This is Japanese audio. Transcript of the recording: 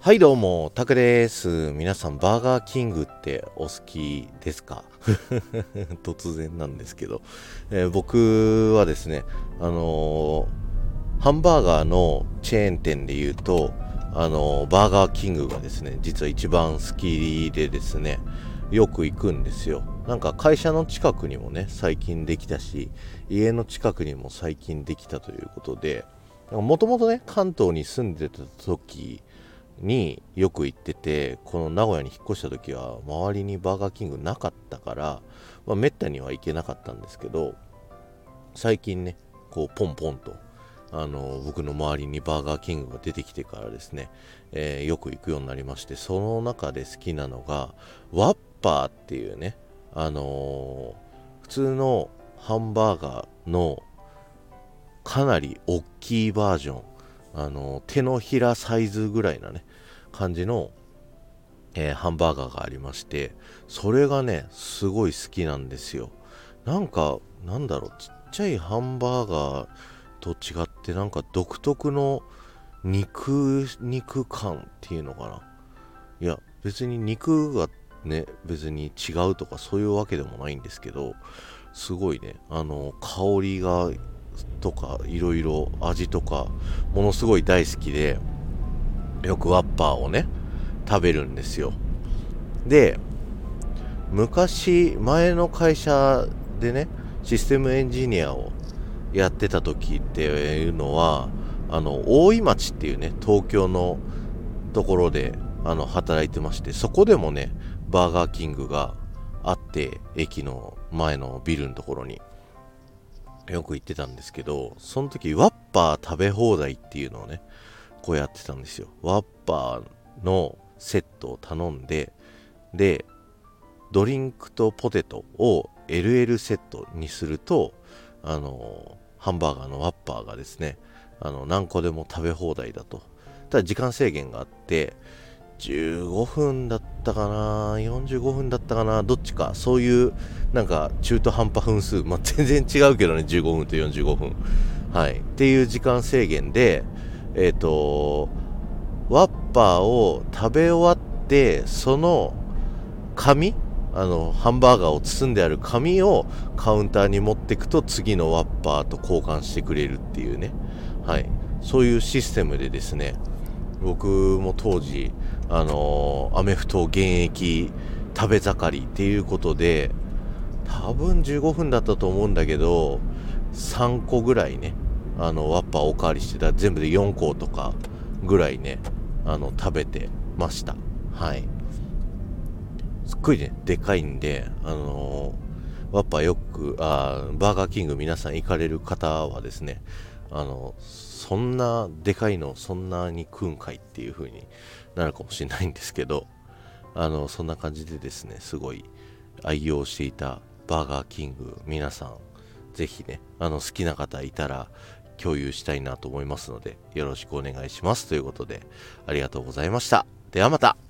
はいどうも、タクです。皆さん、バーガーキングってお好きですか？突然なんですけど、えー、僕はですね、あのー、ハンバーガーのチェーン店で言うと、あのー、バーガーキングがですね、実は一番好きでですね、よく行くんですよ。なんか会社の近くにもね、最近できたし、家の近くにも最近できたということで、もともとね、関東に住んでた時、によく行っててこの名古屋に引っ越した時は周りにバーガーキングなかったから、まあ、めったには行けなかったんですけど最近ねこうポンポンとあの僕の周りにバーガーキングが出てきてからですね、えー、よく行くようになりましてその中で好きなのがワッパーっていうねあのー、普通のハンバーガーのかなり大きいバージョンあの手のひらサイズぐらいなね感じの、えー、ハンバーガーがありましてそれがねすごい好きなんですよ。なんかなんだろうちっちゃいハンバーガーと違ってなんか独特の肉肉感っていうのかな。いや別に肉がね別に違うとかそういうわけでもないんですけどすごいねあの香りがとかいろいろ味とかものすごい大好きでよくワッパーをね食べるんですよ。で昔前の会社でねシステムエンジニアをやってた時っていうのはあの大井町っていうね東京のところであの働いてましてそこでもねバーガーキングがあって駅の前のビルのところに。よく行ってたんですけど、その時ワッパー食べ放題っていうのをね、こうやってたんですよ。ワッパーのセットを頼んで、で、ドリンクとポテトを LL セットにすると、あの、ハンバーガーのワッパーがですね、あの、何個でも食べ放題だと。ただ時間制限があって、15分だったかな45分だったかなどっちかそういうなんか中途半端分数、まあ、全然違うけどね15分と45分はいっていう時間制限でえっ、ー、とワッパーを食べ終わってその紙あのハンバーガーを包んである紙をカウンターに持っていくと次のワッパーと交換してくれるっていうね。はい。そういうシステムでですね僕も当時あのアメフト現役食べ盛りっていうことで多分15分だったと思うんだけど3個ぐらいねあのワッパーおかわりしてた全部で4個とかぐらいねあの食べてました。はい。すっごいねでかいんであのー、ワッパーよくあバーガーキング皆さん行かれる方はですねあのそんなでかいのそんなに食うんかいっていう風になるかもしれないんですけどあのそんな感じでですねすごい愛用していたバーガーキング皆さんぜひねあの好きな方いたら共有したいなと思いますのでよろしくお願いします。ということでありがとうございました。ではまた。